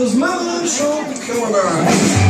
whose mother showed the camera.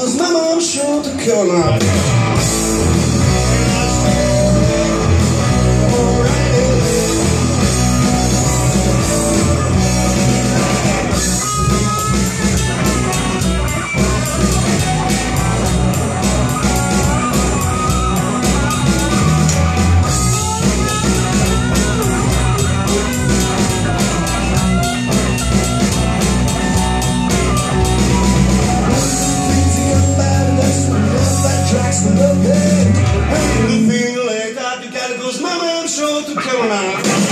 was my mom showed kill color. I'm sure to Carolina.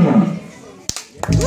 him.